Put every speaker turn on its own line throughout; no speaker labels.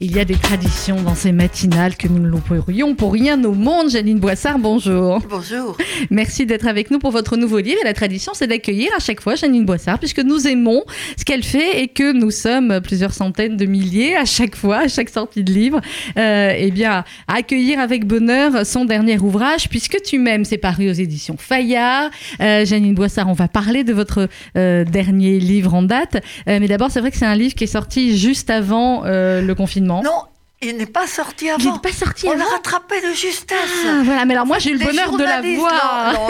Il y a des traditions dans ces matinales que nous ne louperions pour rien au monde. Janine Boissard, bonjour.
Bonjour.
Merci d'être avec nous pour votre nouveau livre. Et la tradition, c'est d'accueillir à chaque fois Janine Boissard, puisque nous aimons ce qu'elle fait et que nous sommes plusieurs centaines de milliers à chaque fois, à chaque sortie de livre. Euh, eh bien, à accueillir avec bonheur son dernier ouvrage, Puisque tu m'aimes, c'est paru aux éditions Fayard. Euh, Janine Boissard, on va parler de votre euh, dernier livre en date. Euh, mais d'abord, c'est vrai que c'est un livre qui est sorti juste avant euh, le confinement.
Non, il n'est pas sorti avant.
Il n'est pas sorti
On
avant.
l'a rattrapé de justesse.
Ah, voilà, mais alors moi j'ai eu le bonheur de la voir.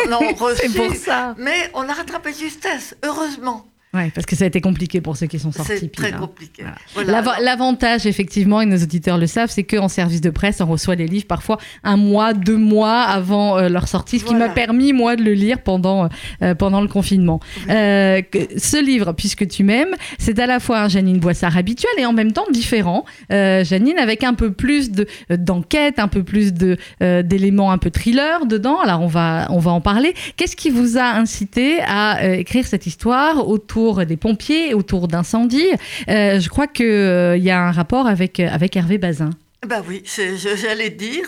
C'est pour ça.
Mais on l'a rattrapé de justesse, heureusement.
Ouais, parce que ça a été compliqué pour ceux qui sont sortis.
C'est très
là.
compliqué.
Voilà. L'avantage, effectivement, et nos auditeurs le savent, c'est qu'en service de presse, on reçoit les livres parfois un mois, deux mois avant euh, leur sortie, ce qui
Voilà.
m'a permis, moi, de le lire pendant, euh, pendant le confinement. Euh, ce livre, Puisque tu m'aimes, c'est à la fois un Janine Boissard habituel et en même temps différent. Euh, Janine, avec un peu plus de- euh, d'enquête, un peu plus euh, d'éléments un peu thriller dedans. Alors, on va, on va en parler. Qu'est-ce qui vous a incité à euh, écrire cette histoire autour des pompiers, autour d'incendies Euh, Je crois qu'il y a un rapport avec, euh, avec Hervé Bazin.
bah oui, j'allais dire.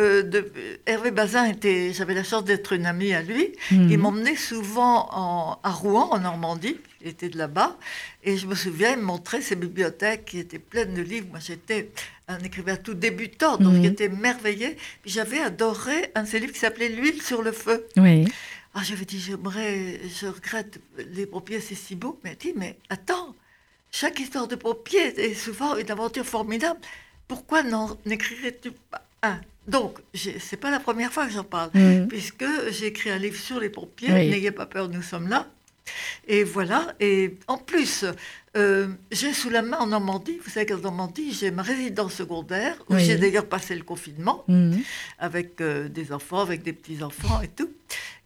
euh, de- Hervé Bazin était. J'avais la chance d'être une amie à lui.
Mhm.
Il m'emmenait souvent en- à Rouen, en Normandie. Il était de là-bas. Et je me souviens, il me montrait ses bibliothèques qui étaient pleines de livres. Moi, j'étais un écrivain tout débutant, donc
Mhm.
j'étais émerveillée. Puis j'avais adoré un de ses livres qui s'appelait L'huile sur le feu.
Oui.
Ah, j'avais dit, j'aimerais, je regrette, les pompiers, c'est si beau. Mais elle dit, mais attends, chaque histoire de pompier est souvent une aventure formidable. Pourquoi n'en écrirais-tu pas un? Donc, c'est pas la première fois que j'en parle,
Mhm.
puisque j'ai écrit un livre sur les pompiers,
Oui.
N'ayez pas peur, nous sommes là. Et voilà, et en plus, euh, j'ai sous la main en Normandie, vous savez qu'en Normandie, j'ai ma résidence secondaire, où
Oui.
j'ai d'ailleurs passé le confinement
Mhm.
avec euh, des enfants, avec des petits-enfants et tout.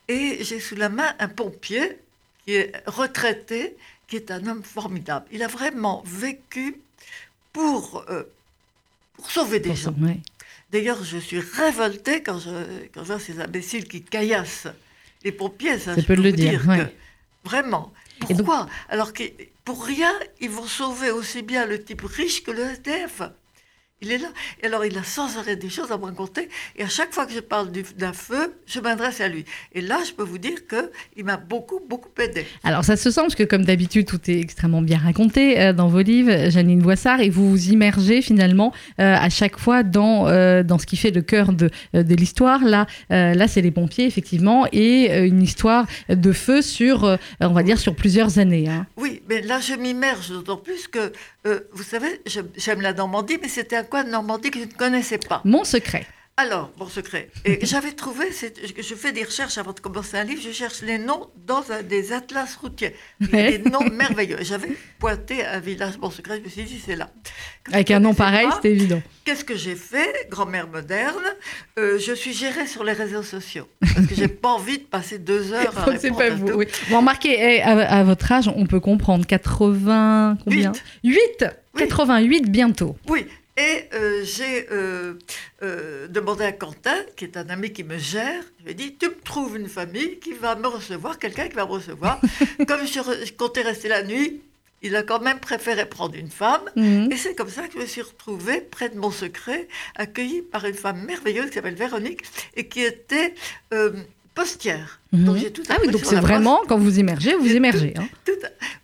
Et j'ai sous la main un pompier qui est retraité, qui est un homme formidable. Il a vraiment vécu pour, euh, pour sauver des
Pour
gens.
ça.
D'ailleurs, je suis révoltée quand je, quand je vois ces imbéciles qui caillassent les pompiers. Ça,
C'est
je
peu
peux
le dire,
que-. Vraiment.
Donc-
Pourquoi? Alors que pour rien, ils vont sauver aussi bien le type riche que le SDF. Il est là. Et alors, il a sans arrêt des choses à me raconter. Et à chaque fois que je parle du- d'un feu, je m'adresse à lui. Et là, je peux vous dire qu'il m'a beaucoup, beaucoup aidé.
Alors ça se sent parce que comme d'habitude tout est extrêmement bien raconté euh, dans vos livres, Janine Boissard, et vous vous immergez finalement euh, à chaque fois dans, euh, dans ce qui fait le cœur de, de l'histoire. Là, là c'est les pompiers effectivement et une histoire de feu sur, on va dire, sur plusieurs années. hein.
Oui, mais là, je m'immerge d'autant plus que, vous savez, j'aime la Normandie, mais c'était coin de Normandie que je ne connaissais pas.
Mon secret.
Alors, bon secret. Et j'avais trouvé, c'est- je fais des recherches avant de commencer un livre, je cherche les noms dans un- des atlas routiers. Il y a
Ouais.
des noms merveilleux. J'avais pointé un village, bon secret, je me suis dit, c'est là.
Avec un nom pareil, c'est évident.
Qu'est-ce que j'ai fait Grand-mère moderne, euh, je suis gérée sur les réseaux sociaux. Parce que j'ai pas envie de passer deux heures à
c'est
répondre
pas
à
vous.
tout.
Oui. Bon, remarquez, eh, à, à votre âge, on peut comprendre 80 combien?
Huit.
8
Oui.
88 bientôt.
Oui, et euh, j'ai euh, euh, demandé à Quentin, qui est un ami qui me gère, je lui ai dit, tu me trouves une famille qui va me recevoir, quelqu'un qui va me recevoir. Comme je, re- je comptais rester la nuit, il a quand même préféré prendre une femme.
Mhm.
Et c'est comme ça que je me suis retrouvée près de mon secret, accueillie par une femme merveilleuse qui s'appelle Véronique et qui était postière.
Mhm.
Donc j'ai tout
Ah oui, donc c'est vraiment, quand vous immergez, vous immergez. hein.
tout-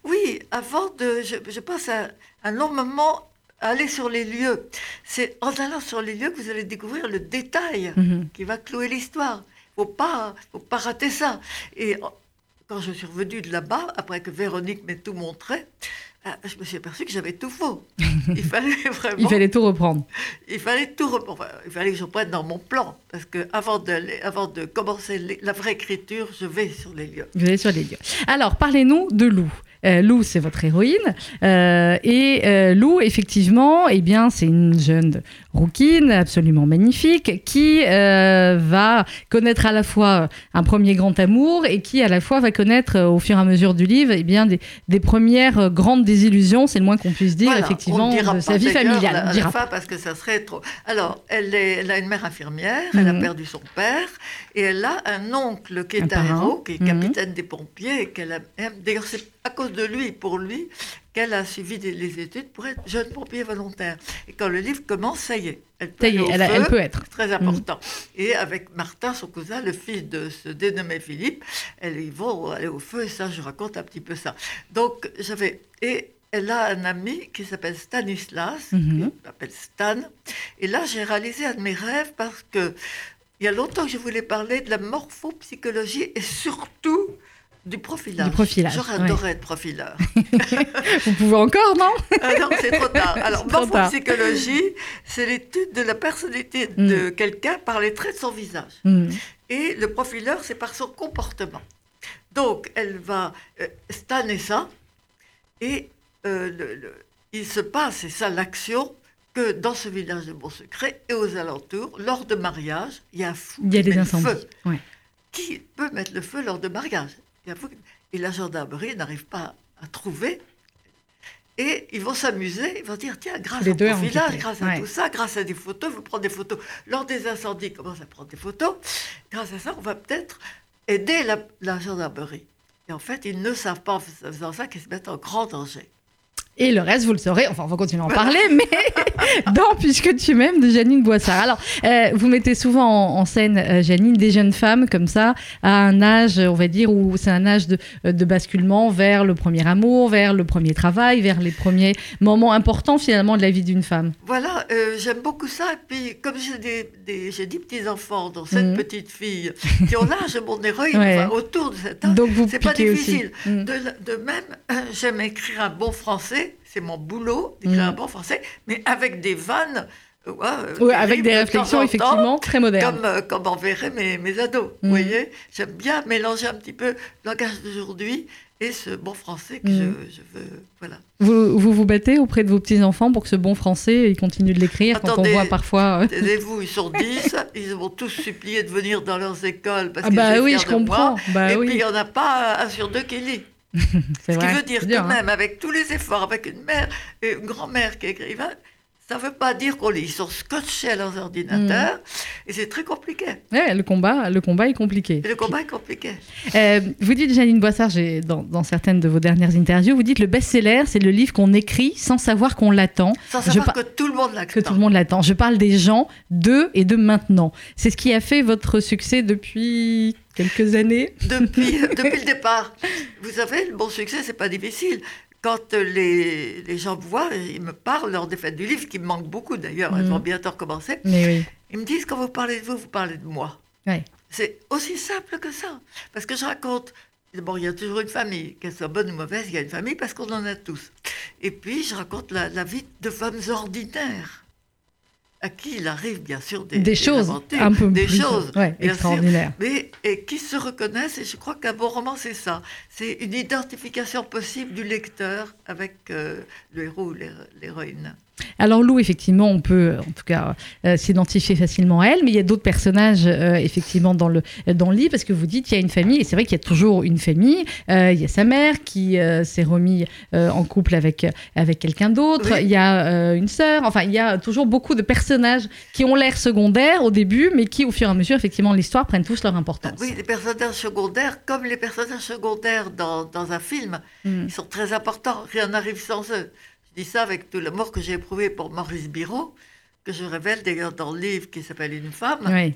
oui, avant de. Je, je passe un, un long moment à aller sur les lieux. C'est en allant sur les lieux que vous allez découvrir le détail
Mhm.
qui va clouer l'histoire. Faut pas, faut pas rater ça. Et quand je suis revenue de là-bas, après que Véronique m'ait tout montré, ah, je me suis aperçue que j'avais tout faux. Il fallait vraiment.
Il fallait tout reprendre.
Il fallait tout rep- enfin, il fallait que je prenne dans mon plan parce que avant de avant de commencer la vraie écriture, je vais sur les lieux.
Vous allez sur les lieux. Alors, parlez-nous de Lou. Euh, Lou, c'est votre héroïne. Euh, et euh, Lou, effectivement, eh bien, c'est une jeune rouquine absolument magnifique qui euh, va connaître à la fois un premier grand amour et qui, à la fois, va connaître euh, au fur et à mesure du livre eh bien, des, des premières euh, grandes désillusions, c'est le moins qu'on puisse dire,
Voilà,
effectivement, de sa vie familiale.
la-
On dira pas.
parce que ça serait trop. Alors, elle, est, elle a une mère infirmière, elle a
Mhm.
perdu son père, et elle a un oncle qui est
Un
héros, qui est
Mhm.
capitaine des pompiers, et qu'elle aime. D'ailleurs, c'est à cause de lui, pour lui, qu'elle a suivi des- les études pour être jeune pompier volontaire. Et quand le livre commence, ça y est. Elle peut
est,
aller au
elle, a- elle
feu.
peut être.
Très important. Et avec Martin, son cousin, le fils de ce dénommé Philippe, elles, ils vont aller au feu, et ça, je raconte un petit peu ça. Donc, j'avais. Et elle a un ami qui s'appelle Stanislas,
Mhm.
qui s'appelle Stan. Et là, j'ai réalisé un de mes rêves parce que il y a longtemps que je voulais parler de la morphopsychologie et surtout du profilage.
Du profilage,
J'aurais adoré être profileur.
Vous pouvez encore, non
Ah non, c'est trop tard. Alors, morphopsychologie, c'est l'étude de la personnalité de quelqu'un par les traits de son visage.
Hmm.
Et le profileur, c'est par son comportement. Donc, elle va. euh, Stan et ça. Et euh, le- le- il se passe, c'est ça l'action, que dans ce village de Bon Secret et aux alentours, lors de mariage, il y a un fou.
Il y a des incendies.
feu.
Ouais.
Qui peut mettre le feu lors de mariage Et la gendarmerie n'arrive pas à trouver. Et ils vont s'amuser, ils vont dire, tiens, grâce au profilage, grâce à
Ouais.
tout ça, grâce à des photos, vous prenez des photos. Lors des incendies, ils commencent à prendre des photos? Grâce à ça, on va peut-être aider la, la gendarmerie. Et en fait, ils ne savent pas en faisant ça qu'ils se mettent en grand danger.
Et le reste, vous le saurez. Enfin, on va continuer à en parler, mais dans Puisque tu m'aimes de Janine Boissard. Alors, euh, vous mettez souvent en, en scène, euh, Janine, des jeunes femmes comme ça, à un âge, on va dire, où c'est un âge de, euh, de basculement vers le premier amour, vers le premier travail, vers les premiers moments importants finalement de la vie d'une femme.
Voilà, euh, j'aime beaucoup ça. Et puis, comme j'ai des, des- j'ai petits-enfants, dont sept
Mhm.
petites filles, qui ont l'âge de mon héroïne,
Ouais.
enfin, autour de cet âge, c'est pas difficile.
Mm.
De, même, j'aime écrire un bon français, c'est mon boulot d'écrire
Mm.
un bon français, mais avec des vannes. euh, ouais, euh,
Ouais, avec des réflexions
temps,
effectivement très modernes.
Comme, euh, comme enverraient mes, mes ados.
Mm.
Vous voyez J'aime bien mélanger un petit peu le langage d'aujourd'hui et ce bon français que
Mm.
je, je veux. Voilà.
Vous, vous vous battez auprès de vos petits-enfants pour que ce bon français, ils continuent de l'écrire quand on voit parfois... euh,
Taisez-vous, ils sont 10, ils vont tous supplié de venir dans leurs écoles parce
Ah bah oui, je
de
comprends.
moi.
Bah
et
oui,
puis il n'y en a pas un sur deux qui lit. Ce
vrai.
qui veut dire que
dur, hein.
même avec tous les efforts, avec une mère et une grand-mère qui est écrivain, ça ne veut pas dire qu'on lit. Ils sont scotchés à leurs ordinateurs
Mm.
et c'est très compliqué.
Ouais, le combat, le combat est compliqué.
Et le combat est compliqué.
Euh, vous dites, Janine Boissard, dans, dans certaines de vos dernières interviews, vous dites le best-seller, c'est le livre qu'on écrit sans savoir qu'on l'attend,
Sans
Je
savoir
par-
que tout le monde l'attend.
que tout le monde l'attend. Je parle des gens d'eux et de maintenant. C'est ce qui a fait votre succès depuis quelques années?
Depuis, depuis le départ. Vous savez, le bon succès, c'est pas difficile. Quand euh, les, les gens me voient, ils me parlent lors des fêtes du livre, qui me manquent beaucoup d'ailleurs, elles
Mhm.
vont bientôt recommencer.
Mais oui.
Ils me disent quand vous parlez de vous, vous parlez de moi. C'est aussi simple que ça. Parce que je raconte. D'abord, il y a toujours une famille, qu'elle soit bonne ou mauvaise, il y a une famille parce qu'on en a tous. Et puis, je raconte la, la vie de femmes ordinaires, à qui il arrive bien sûr des,
Des, choses
aventures,
un peu
des
plus
choses
ouais,
sûr.
extraordinaires.
mais et qui se reconnaissent. Et je crois qu'un bon roman, c'est ça. C'est une identification possible du lecteur avec euh, le héros ou l'héro- l'héroïne.
Alors Lou, effectivement, on peut en tout cas euh, s'identifier facilement à elle, mais il y a d'autres personnages euh, effectivement dans le dans le livre parce que vous dites il y a une famille et c'est vrai qu'il y a toujours une famille. Euh, il y a sa mère qui s'est remis euh, en couple avec avec quelqu'un d'autre.
Oui.
Il y a une sœur. Enfin, il y a toujours beaucoup de personnages qui ont l'air secondaires au début, mais qui au fur et à mesure effectivement l'histoire prennent tous leur importance.
Oui, les personnages secondaires, comme les personnages secondaires dans, dans un film,
Mm.
ils sont très importants. Rien n'arrive sans eux. Dis ça avec tout l'amour que j'ai éprouvé pour Maurice Biro, que je révèle d'ailleurs dans le livre qui s'appelle Une femme.
Oui.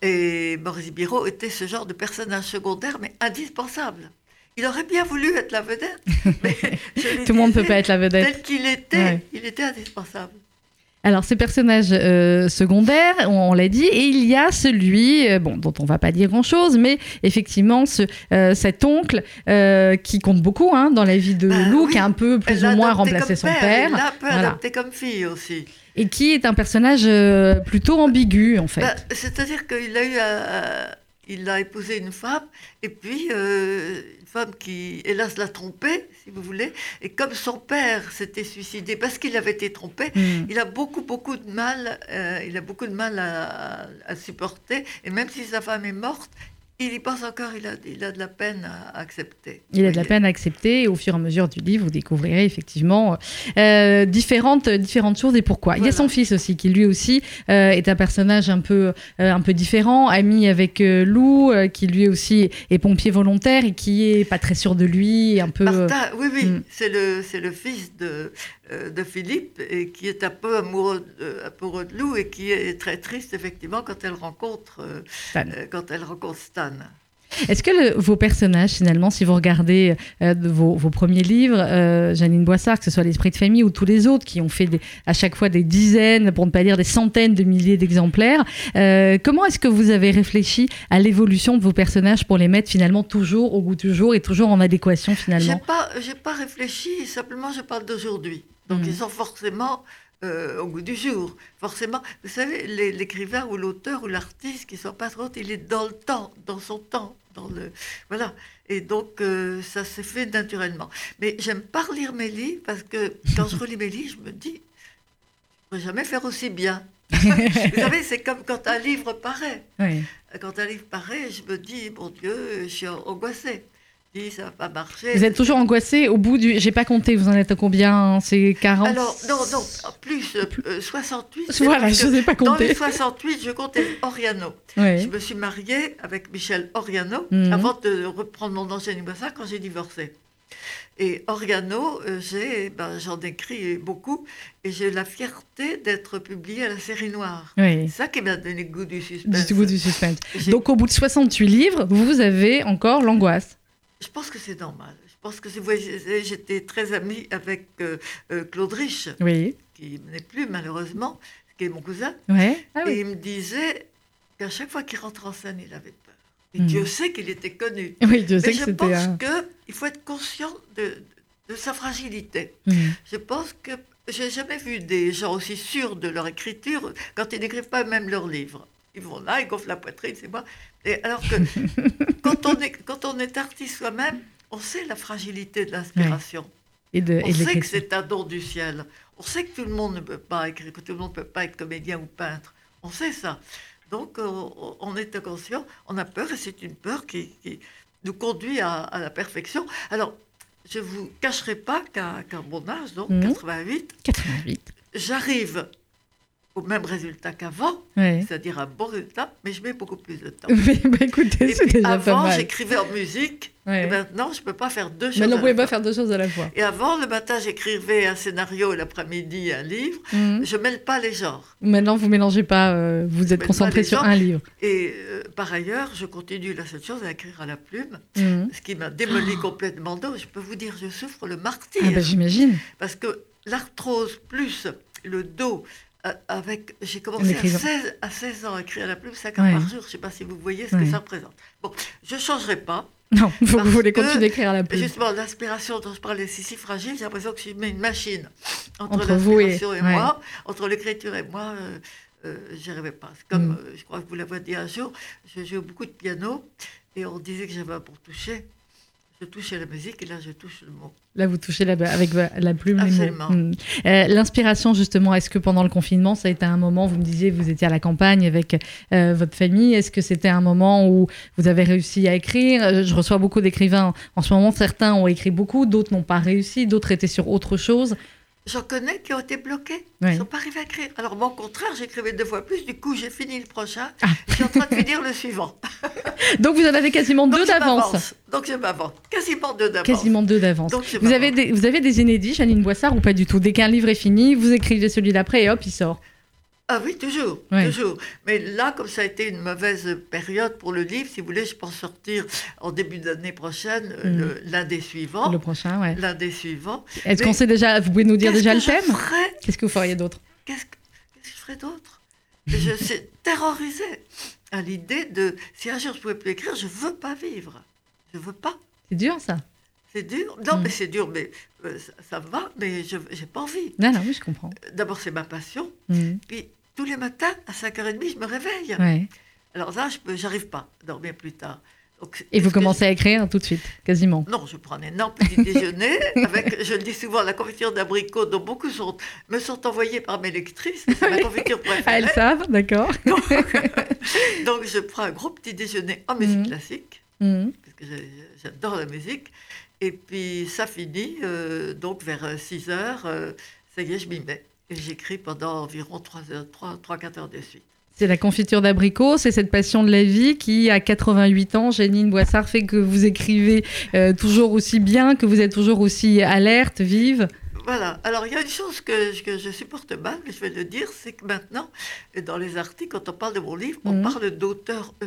Et Maurice Biro était ce genre de personnage secondaire, mais indispensable. Il aurait bien voulu être la vedette, mais je lui
Tout le monde ne peut pas être la vedette.
Tel qu'il était,
Ouais.
il était indispensable.
Alors, ces personnages euh, secondaires, on, on l'a dit, et il y a celui, euh, bon, dont on va pas dire grand-chose, mais effectivement, ce, euh, cet oncle qui compte beaucoup hein, dans la vie de
Bah
Lou,
oui.
qui a un peu plus
Elle
ou moins remplacé son père,
Il l'a un peu
Voilà.
adopté comme fille aussi.
et qui est un personnage plutôt ambigu, en fait.
Bah, C'est-à-dire qu'il a eu un- il a épousé une femme, et puis euh, une femme qui, hélas, l'a trompé, si vous voulez. Et comme son père s'était suicidé parce qu'il avait été trompé,
Hmm.
il a beaucoup, beaucoup de mal, euh, il a beaucoup de mal à, à supporter. Et même si sa femme est morte, Il y pense encore, il a, il a de la peine à accepter.
Il a de la peine à accepter et au fur et à mesure du livre, vous découvrirez effectivement euh, différentes, différentes choses et pourquoi. Il y a son fils aussi, qui lui aussi euh, est un personnage un peu, euh, un peu différent, ami avec Lou, qui lui aussi est pompier volontaire et qui est pas très sûr de lui, un peu...
Martin, oui, oui,
Mm.
c'est le, le fils de, de Philippe et qui est un peu amoureux de, amoureux de Lou et qui est très triste, effectivement, quand elle rencontre, euh,
Stan.
euh, quand elle rencontre Stan.
Est-ce que le- vos personnages, finalement, si vous regardez euh, de vos, vos premiers livres, euh, Janine Boissard, que ce soit l'Esprit de famille ou tous les autres qui ont fait des- à chaque fois des dizaines, pour ne pas dire des centaines de milliers d'exemplaires, euh, comment est-ce que vous avez réfléchi à l'évolution de vos personnages pour les mettre finalement toujours au goût du jour et toujours en adéquation
J'ai
finalement
pas, j'ai pas réfléchi, simplement je parle d'aujourd'hui. Donc
Mhm.
ils sont forcément euh, au goût du jour. Forcément, vous savez, l'écrivain ou l'auteur ou l'artiste qui sont pas trop, il est dans le temps, dans son temps, dans le voilà. Et donc euh, ça s'est fait naturellement. Mais j'aime pas relire mes livres parce que quand je relis mes livres, je me dis, je pourrais jamais faire aussi bien. vous savez, c'est comme quand un livre paraît. Quand un livre paraît, je me dis, mon Dieu, je suis angoissée. Je dis, ça va pas marcher.
Vous êtes toujours angoissé au bout du... J'ai pas compté, vous en êtes à combien C'est 40
Alors, non, non, plus, euh, euh, 68. c'est
Voilà, je n'ai pas
Dans les
compté.
68, je comptais Oriano. Je me suis mariée avec Michel Oriano
Mhm.
avant de reprendre mon nom Jenny Boissard quand j'ai divorcé. Et Oriano, euh, j'ai, ben, j'en écris beaucoup et j'ai la fierté d'être publiée à la série noire. C'est ça qui m'a donné le goût du suspense.
Du goût du suspense.
J'ai-
Donc au bout de 68 livres, vous avez encore l'angoisse.
Je pense que c'est normal. Je pense que c'est, j'étais très amie avec euh, euh, Claude Rich,
Oui.
qui n'est plus malheureusement, qui est mon cousin.
Ouais. Ah
Et il me disait qu'à chaque fois qu'il rentre en scène, il avait peur. Et
Mhm.
Dieu sait qu'il était connu.
Oui,
Mais
que
je pense
un.
qu'il faut être conscient de, de sa fragilité.
Mhm.
Je pense que j'ai jamais vu des gens aussi sûrs de leur écriture quand ils n'écrivent pas même leurs livres. Ils vont là, ils gonflent la poitrine, c'est moi. Et alors que quand, on est, quand on est artiste soi-même, on sait la fragilité de l'inspiration.
Et de,
On
et
sait que c'est un don du ciel. On sait que tout le monde ne peut pas écrire, que tout le monde ne peut pas être comédien ou peintre. On sait ça. Donc, on, on est conscient, on a peur, et c'est une peur qui, qui nous conduit à, à la perfection. Alors, je ne vous cacherai pas qu'à qu'à mon âge, donc
Mhm.
88,
88.
j'arrive au même résultat qu'avant, c'est-à-dire un bon résultat, mais je mets beaucoup plus de temps.
Mais, bah, écoutez, c'est déjà pas
avant,
mal.
j'écrivais en musique, et maintenant, je ne peux pas faire deux choses. À
vous pouvez
la
pas
fois.
faire deux choses à la fois.
Et avant, le matin, j'écrivais un scénario et l'après-midi, un livre.
Mhm.
Je mêle pas les genres.
Maintenant, vous mélangez pas, euh, vous êtes
Mais
concentré sur un livre.
Et euh, par ailleurs, je continue la seule chose à écrire à la plume,
Mhm.
ce qui m'a démoli complètement d'eau. Je peux vous dire, je souffre le martyr.
Ah bah j'imagine.
parce que l'arthrose plus le dos, avec, j'ai commencé à
écrivain.
16, à 16 ans à écrire à la plume, 5 heures
Ouais.
par jour. Je ne sais pas si vous voyez ce
Ouais.
que ça représente. Bon, je ne changerai pas.
Non, vous voulez continuer d'écrire à la plume.
Justement, l'inspiration dont je parlais, c'est si fragile, j'ai l'impression que je mets une machine entre,
Entre et-
l'inspiration et,
ouais.
moi, entre l'écriture et moi. Euh, euh, j'y arrivais pas. Comme,
Mm.
euh, je crois que vous l'avez dit un jour, je joue beaucoup de piano et on disait que j'avais un pour toucher. Je touchais la musique et là je touche le mot.
Là, vous touchez la, avec la plume.
Absolument.
Mhm. Euh, L'inspiration, justement, est-ce que pendant le confinement, ça a été un moment, vous me disiez, vous étiez à la campagne avec euh, votre famille, est-ce que c'était un moment où vous avez réussi à écrire? Euh, Je reçois beaucoup d'écrivains en ce moment, certains ont écrit beaucoup, d'autres n'ont pas réussi, d'autres étaient sur autre chose.
J'en connais qui ont été bloqués. Ils ne sont pas arrivés à écrire. Alors, moi, au contraire, j'écrivais deux fois plus. Du coup, j'ai fini le prochain.
Ah.
Je suis en train de finir le suivant.
Donc vous en avez quasiment
Donc,
deux d'avance.
Donc, je m'avance. Quasiment deux d'avance.
Quasiment deux d'avance. Vous avez,
m'avance.
des, vous avez des inédits, Janine Boissard, ou pas du tout? Dès qu'un livre est fini, vous écrivez celui d'après et hop, il sort.
Ah oui, toujours, toujours. Mais là, comme ça a été une mauvaise période pour le livre, si vous voulez, je pense sortir en début d'année prochaine euh, le- l'un des suivants.
Le prochain, ouais.
L'un des suivants.
Est-ce qu'on sait déjà, vous pouvez nous dire déjà le thème? Qu'est-ce que vous feriez d'autre?
Qu'est-ce que, que je ferais d'autre? Je suis terrorisée à l'idée de si un jour je pouvais plus écrire, je veux pas vivre. Je veux pas.
C'est dur ça
C'est dur. Non,
Mm.
mais c'est dur, mais euh, ça, ça va, mais je j'ai pas envie.
Non, non, oui, je comprends.
D'abord, c'est ma passion.
Mhm.
Puis tous les matins, à 5h30, je me réveille.
Ouais.
Alors là, je peux, j'arrive pas à dormir plus tard. Donc,
Et vous commencez à écrire tout de suite, quasiment?
Non, je prends un énorme petit déjeuner avec, je le dis souvent, la confiture d'abricot dont beaucoup sont, me sont envoyés par mes lectrices. C'est ma confiture
Ah,
préférée.
elles savent, d'accord.
Donc je prends un gros petit déjeuner en musique
Mhm.
classique,
Mhm.
parce que j'adore la musique. Et puis ça finit, euh, donc vers 6 heures, euh, ça y est, je m'y mets. Et j'écris pendant environ 3 heures, 3, 3 4 heures de suite.
C'est la confiture d'abricot, c'est cette passion de la vie qui, à 88 ans, Janine Boissard, fait que vous écrivez euh, toujours aussi bien, que vous êtes toujours aussi alerte, vive.
Voilà. Alors, il y a une chose que, je- que je supporte mal, mais je vais le dire, c'est que maintenant, dans les articles, quand on parle de mon livre, on
Mhm.
parle d'auteur E.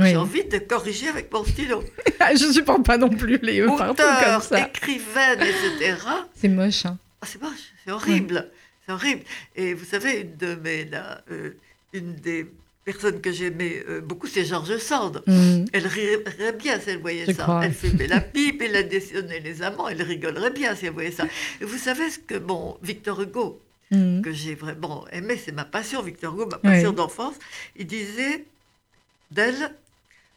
Oui.
J'ai envie de corriger avec mon stylo.
Je supporte pas non plus les E partout comme
Auteur,
ça.
écrivaine, etc.
C'est moche. hein.
Ah, c'est moche, c'est horrible. C'est horrible. Et vous savez, une de mes, là, euh, une des personnes que j'aimais euh, beaucoup, c'est Georges Sand.
Mhm.
Elle rirait bien si elle voyait
Je
ça.
crois.
Elle fumait la pipe, elle additionnait les amants, elle rigolerait bien si elle voyait ça. Et vous savez ce que, bon, Victor Hugo,
Mhm.
que j'ai vraiment aimé, c'est ma passion, Victor Hugo, ma
Oui.
passion d'enfance, il disait d'elle,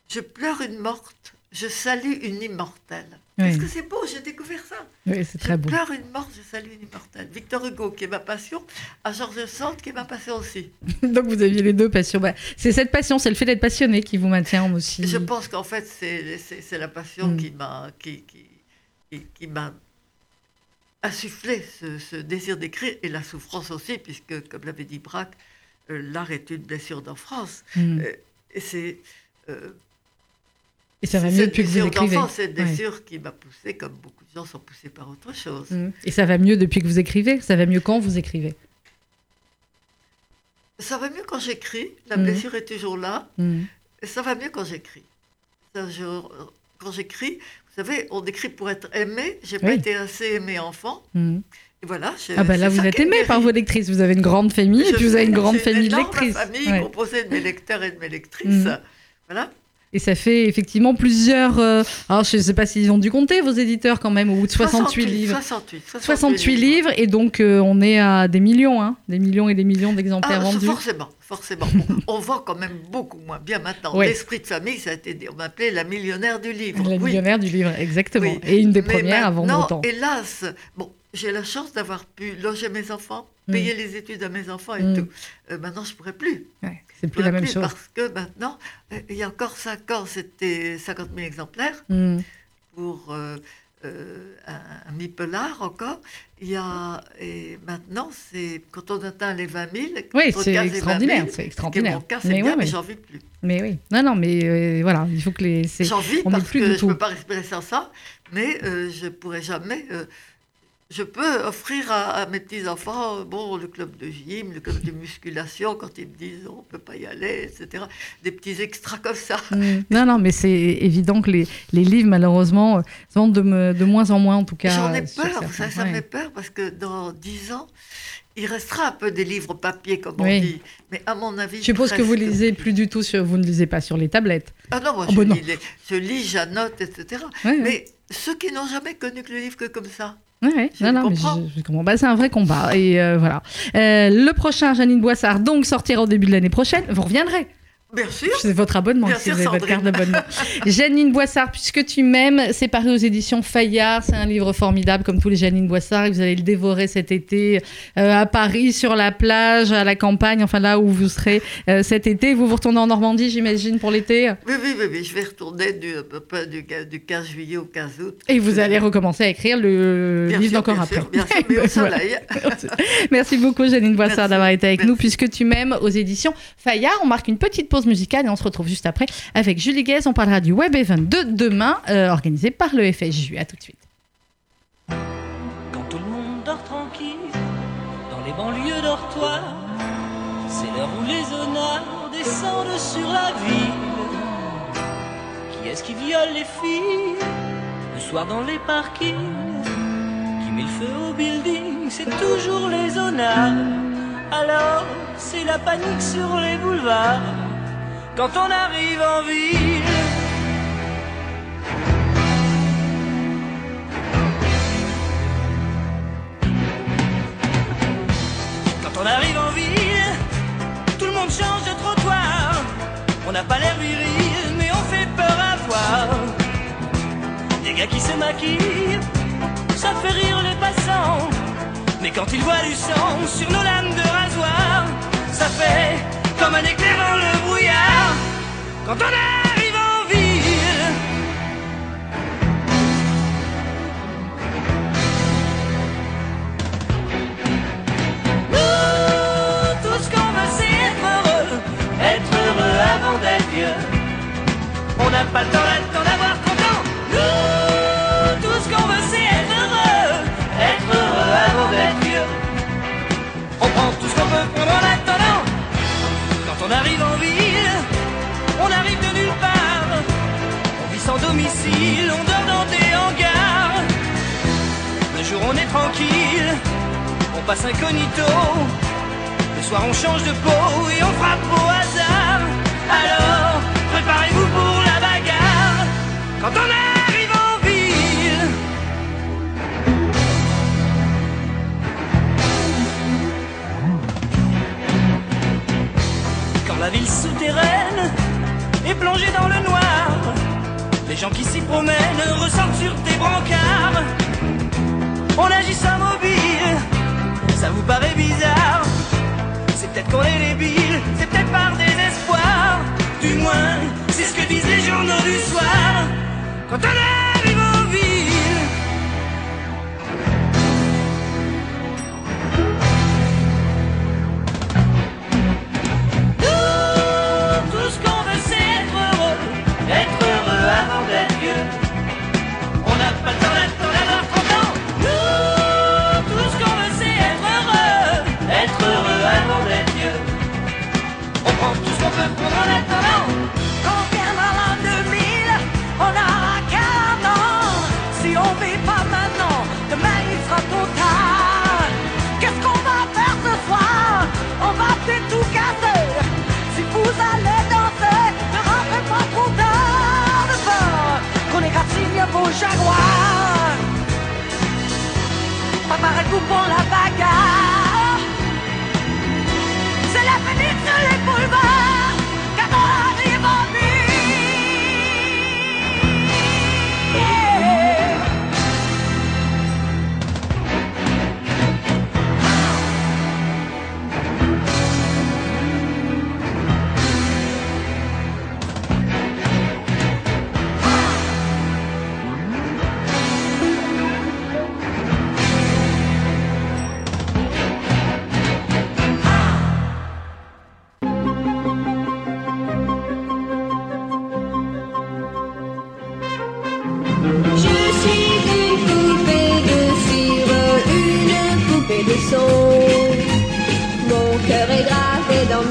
je pleure une morte, je salue une immortelle.
Oui.
Est-ce que c'est beau J'ai découvert ça.
Oui, c'est très beau.
pleure une morte, je salue une immortelle. Victor Hugo, qui est ma passion, à Georges Sand, qui est ma passion aussi.
Donc vous aviez les deux passions. Bah, c'est cette passion, c'est le fait d'être passionné qui vous maintient aussi.
Je pense qu'en fait, c'est la passion
Mm.
qui m'a qui, qui, qui, qui m'a insufflé ce, ce désir d'écrire et la souffrance aussi, puisque, comme l'avait dit Braque, euh, l'art est une blessure d'enfance.
Mhm.
Euh, et c'est. euh,
Et ça va
c'est
mieux depuis que vous écrivez.
d'enfance, cette
Ouais.
blessure qui m'a poussé, comme beaucoup de gens sont poussés par autre chose.
Mhm. Et ça va mieux depuis que vous écrivez? Ça va mieux quand vous écrivez?
Ça va mieux quand j'écris, la
Mm.
blessure est toujours là, et ça va mieux quand j'écris. Je- Quand j'écris, vous savez, on écrit pour être aimé. J'ai pas
Oui.
été assez aimé enfant.
Mhm.
Et voilà. je-
Ah bah là
c'est
vous êtes aimé par vos lectrices. Vous avez une grande famille et puis vous avez une grande
j'ai
famille de lectrices.
famille
Ouais.
composée de mes lecteurs et de mes lectrices. Voilà.
Et ça fait effectivement plusieurs. euh, alors je ne sais pas s'ils ont dû compter vos éditeurs quand même, au bout de 68 livres.
68,
68 livres et donc euh, on est à des millions, hein, des millions et des millions d'exemplaires
Ah,
vendus.
forcément, forcément. on vend quand même beaucoup moins bien maintenant.
Ouais.
L'esprit de famille, ça a été, on m'appelait la millionnaire du livre.
La
Oui.
millionnaire du livre, exactement.
Oui.
Et une des
Mais
premières à vendre autant.
Hélas, bon, j'ai la chance d'avoir pu loger mes enfants,
Mm.
payer les études à mes enfants et
Mm.
tout. Euh, maintenant, je pourrais plus.
Ouais, c'est plus la même chose.
Parce que maintenant, euh, il y a encore 5 ans, c'était 50 000 exemplaires
Mm.
pour euh, euh, un, un mi-pelard encore. Il y a, et maintenant, c'est quand on atteint les 20 000.
Oui, c'est
15 et 20 000,
extraordinaire, c'est extraordinaire.
mon cas, c'est
Mais oui,
mais j'en vis plus.
Mais oui, non, non, mais euh, voilà, il faut que les.
J'en vis
on
parce
plus
que je ne peux pas respirer sans ça, mais je pourrais jamais. Je peux offrir à, à mes petits-enfants, euh, bon, le club de gym, le club de musculation, quand ils me disent on ne peut pas y aller, etc. Des petits extras comme ça.
Mm. Non, non, mais c'est évident que les, les livres, malheureusement, euh, vendent de, me- de moins en moins, en tout cas.
J'en ai peur, ça, ça me
Ouais.
fait peur, parce que dans dix ans, il restera un peu des livres papier, comme
Oui.
on dit. Mais à mon avis.
Je suppose que vous lisez plus du tout sur. Vous ne lisez pas sur les tablettes.
Ah non, moi,
Oh,
je,
bah non.
lis les- je lis, j'annote, etc. Mais ceux qui n'ont jamais connu que le livre que comme ça,
Ouais.
Je
non, non, mais
comprends.
je, je comprends. Bah, c'est un vrai combat. Et euh, voilà. Euh, le prochain, Janine Boissard, donc sortira au début de l'année prochaine. Vous reviendrez.
Bien sûr.
C'est votre abonnement, avez votre carte d'abonnement. Janine Boissard, puisque tu m'aimes, c'est paru aux éditions Fayard. C'est un livre formidable, comme tous les Janine Boissard. Vous allez le dévorer cet été euh, à Paris, sur la plage, à la campagne, enfin là où vous serez euh, cet été. Vous vous retournez en Normandie, j'imagine, pour l'été?
Oui, oui, oui, oui, je vais retourner du, à peu près du, du 15 juillet au 15 août.
Et vous allez recommencer à écrire le
Bien
livre d'encore après.
sûr, bien sûr, mais au
Voilà.
soleil.
Merci beaucoup, Janine Boissard, d'avoir été avec
Merci.
nous, puisque tu m'aimes aux éditions Fayard. On marque une petite pause musicale et on se retrouve juste après avec Julie Guez. On parlera du Web Event de demain, euh, organisé par le FSJU. À tout de suite.
Quand tout le monde dort tranquille, dans les banlieues dortoirs, c'est l'heure où les honneurs descendent sur la ville. Qui est-ce qui viole les filles le soir dans les parkings? Qui met le feu au building, c'est toujours les honneurs. Alors, c'est la panique sur les boulevards quand on arrive en ville. Quand on arrive en ville, tout le monde change de trottoir. On n'a pas l'air viril, mais on fait peur à voir. gars qui se maquillent, ça fait rire les passants. Mais quand ils voient du sang sur nos lames de rasoir, ça fait comme un éclair dans le brouillard. Quand on arrive en ville, nous, tout ce qu'on veut, c'est être heureux, être heureux avant d'être vieux. On n'a pas le temps on dort dans des hangars. Le jour on est tranquille, on passe incognito. Le soir on change de peau et on frappe au hasard. Alors, préparez-vous pour la bagarre. Quand on arrive en ville. Quand la ville souterraine est plongée dans le noir, gens qui s'y promènent ressortent sur des brancards. On agit sans mobile, ça vous paraît bizarre. C'est peut-être qu'on est débile, c'est peut-être par désespoir. Du moins,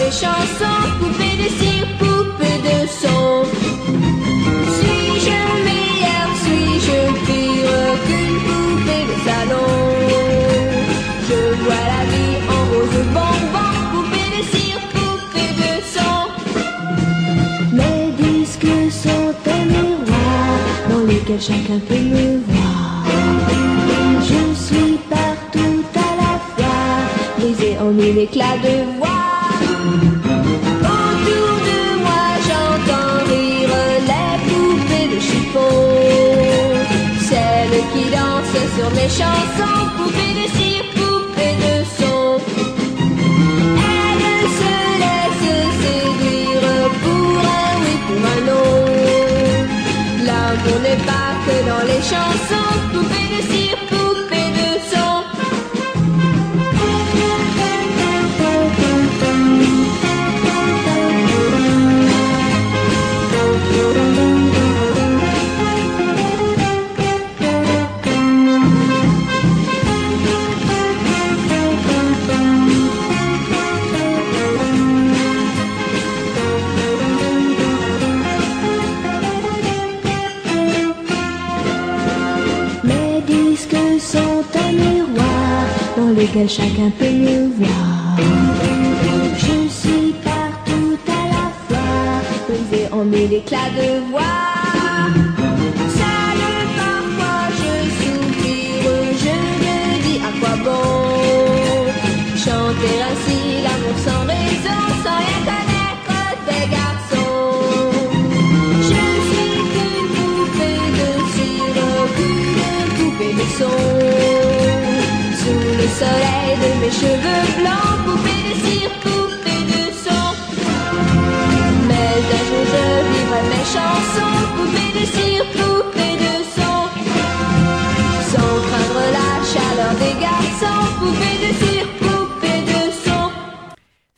mes chansons, poupée de cire, poupée de son. Suis-je meilleure, suis-je pire qu'une poupée de salon? Je vois la vie en rose bonbon, poupée de cire, poupée de son. Mes disques sont un miroir dans lequel chacun peut me voir. Je suis partout à la fois, brisé en mille éclats de voix. Sur mes chansons, poupées lequel chacun peut me voir. Je suis partout à la fois, brisé en mille éclats de voix. Soleil de mes cheveux blancs,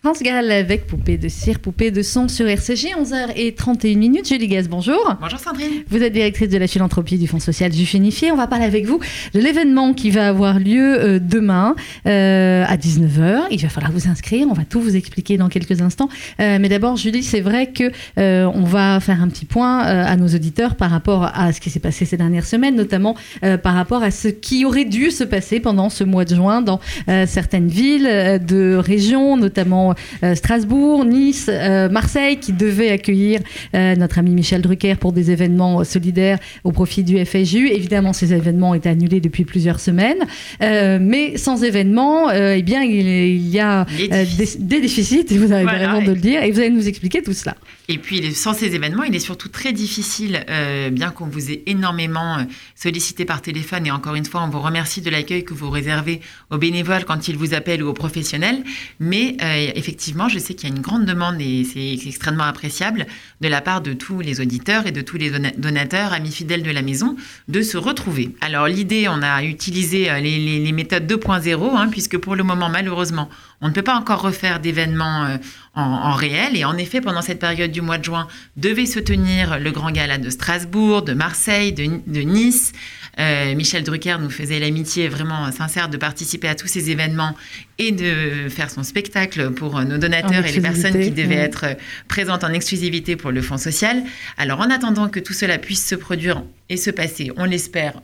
France Gall avec Poupée de cire, Poupée de son sur RCG, 11h31 minutes. Julie Gaz, bonjour.
Bonjour Sandrine.
Vous êtes directrice de la philanthropie du Fonds social Juif Unifié. On va parler avec vous de l'événement qui va avoir lieu euh, demain euh, à 19h. Il va falloir vous inscrire. On va tout vous expliquer dans quelques instants. Euh, mais d'abord, Julie, c'est vrai que euh, on va faire un petit point euh, à nos auditeurs par rapport à ce qui s'est passé ces dernières semaines, notamment par rapport à ce qui aurait dû se passer pendant ce mois de juin dans certaines villes de région, notamment Strasbourg, Nice, euh, Marseille, qui devaient accueillir euh, notre ami Michel Drucker pour des événements solidaires au profit du FSJU. Évidemment, ces événements ont été annulés depuis plusieurs semaines, Euh, mais sans événements, euh, eh bien, il, y a euh, des, des déficits, vous avez
Voilà,
raison de le dire, et vous allez nous expliquer tout cela.
Et puis, sans ces événements, il est surtout très difficile, euh, bien qu'on vous ait énormément euh, sollicité par téléphone. Et encore une fois, on vous remercie de l'accueil que vous réservez aux bénévoles quand ils vous appellent ou aux professionnels. Mais euh, effectivement, je sais qu'il y a une grande demande et c'est extrêmement appréciable de la part de tous les auditeurs et de tous les dona- donateurs, amis fidèles de la maison, de se retrouver. Alors, l'idée, on a utilisé les, les- les méthodes 2.0, hein, puisque pour le moment, malheureusement, on ne peut pas encore refaire d'événements en, en réel. Et en effet, pendant cette période du mois de juin, devait se tenir le grand gala de Strasbourg, de Marseille, de, de Nice. Euh, Michel Drucker nous faisait l'amitié vraiment sincère de participer à tous ces événements et de faire son spectacle pour nos donateurs et les personnes qui devaient être présentes en exclusivité pour le Fonds social. Alors, en attendant que tout cela puisse se produire et se passer, on l'espère,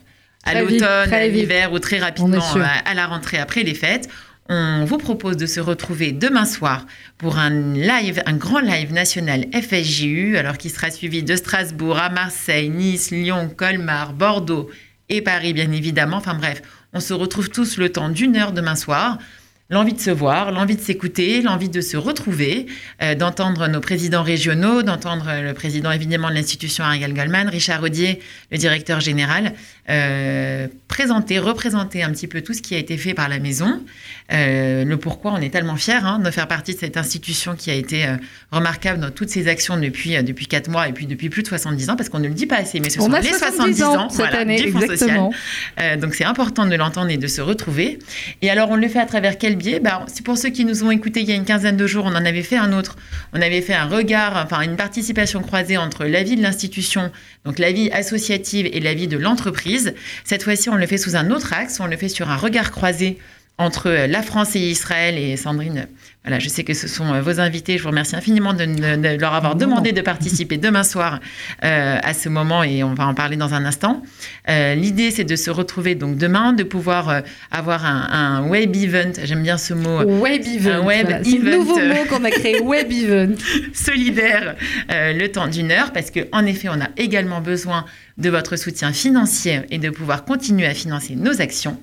à l'automne, à l'hiver ou très rapidement à, à la rentrée après les fêtes, on vous propose de se retrouver demain soir pour un live, un grand live national FSJU, alors qui sera suivi de Strasbourg à Marseille, Nice, Lyon, Colmar, Bordeaux et Paris, bien évidemment. Enfin bref, on se retrouve tous le temps d'une heure demain soir. L'envie de se voir, l'envie de s'écouter, l'envie de se retrouver, euh, d'entendre nos présidents régionaux, d'entendre le président évidemment de l'institution Ariel Goldman, Richard Audier, le directeur général, euh, présenter, représenter un petit peu tout ce qui a été fait par la maison, euh, le pourquoi on est tellement fiers hein, de faire partie de cette institution qui a été euh, remarquable dans toutes ses actions depuis, euh, depuis 4 mois et puis depuis plus de 70 ans, parce qu'on ne le dit pas assez, mais ce
On
sont les
70
70
ans
ans
cette
voilà,
année,
du Fonds social.
exactement.
Donc c'est important de l'entendre et de se retrouver. Et alors on le fait à travers quel biais? Bah, C'est pour ceux qui nous ont écoutés il y a une quinzaine de jours, on en avait fait un autre. On avait fait un regard, enfin une participation croisée entre la vie de l'institution, donc la vie associative et la vie de l'entreprise. Cette fois-ci, on le fait sous un autre axe, on le fait sur un regard croisé entre euh, la France et Israël. Et Sandrine, euh, voilà, je sais que ce sont euh, vos invités. Je vous remercie infiniment de, de- de leur avoir demandé de participer demain soir euh, à ce moment et on va en parler dans un instant. Euh, L'idée, c'est de se retrouver donc demain, de pouvoir euh, avoir un, un web event. J'aime bien ce mot.
Web event.
Un web
voilà. Le nouveau mot qu'on a créé, web event.
solidaire le temps d'une heure parce que en effet on a également besoin de votre soutien financier et de pouvoir continuer à financer nos actions.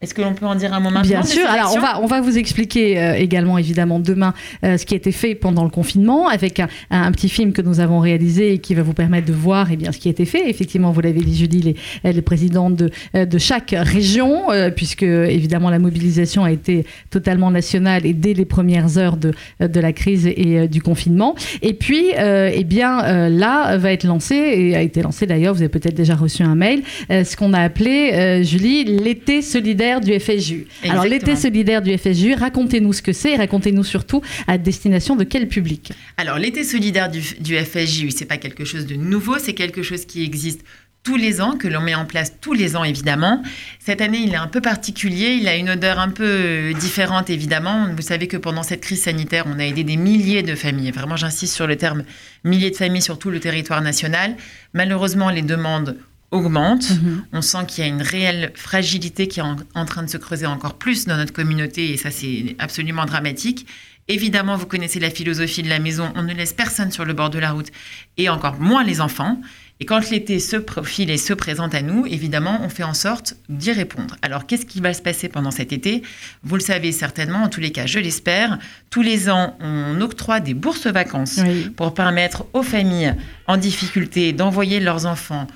Est-ce que l'on peut en dire un mot maintenant
Bien sûr. Alors, on va, on va vous expliquer euh, également, évidemment, demain, euh, ce qui a été fait pendant le confinement, avec un, un petit film que nous avons réalisé et qui va vous permettre de voir eh bien, ce qui a été fait. Effectivement, vous l'avez dit, Julie, les, elle est présidente de, euh, de chaque région, euh, puisque, évidemment, la mobilisation a été totalement nationale et dès les premières heures de, de la crise et euh, du confinement. Et puis, euh, eh bien, euh, là, va être lancé, et a été lancé d'ailleurs, vous avez peut-être déjà reçu un mail, euh, ce qu'on a appelé, euh, Julie, l'été solidaire du FSJU. Alors, l'été solidaire du FSJU, racontez-nous ce que c'est et racontez-nous surtout à destination de quel public.
Alors, l'été solidaire du, du FSJU, c'est pas quelque chose de nouveau, c'est quelque chose qui existe tous les ans, que l'on met en place tous les ans évidemment. Cette année, il est un peu particulier, il a une odeur un peu euh, différente évidemment. Vous savez que pendant cette crise sanitaire, on a aidé des milliers de familles. Vraiment, j'insiste sur le terme milliers de familles sur tout le territoire national. Malheureusement, les demandes augmentent. On sent qu'il y a une réelle fragilité qui est en, en train de se creuser encore plus dans notre communauté et ça, c'est absolument dramatique. Évidemment, vous connaissez la philosophie de la maison, on ne laisse personne sur le bord de la route et encore moins les enfants. Et quand l'été se profile et se présente à nous, évidemment, on fait en sorte d'y répondre. Alors, qu'est-ce qui va se passer pendant cet été? Vous le savez certainement, en tous les cas, je l'espère. Tous les ans, on octroie des bourses vacances
Oui.
pour permettre aux familles en difficulté d'envoyer leurs enfants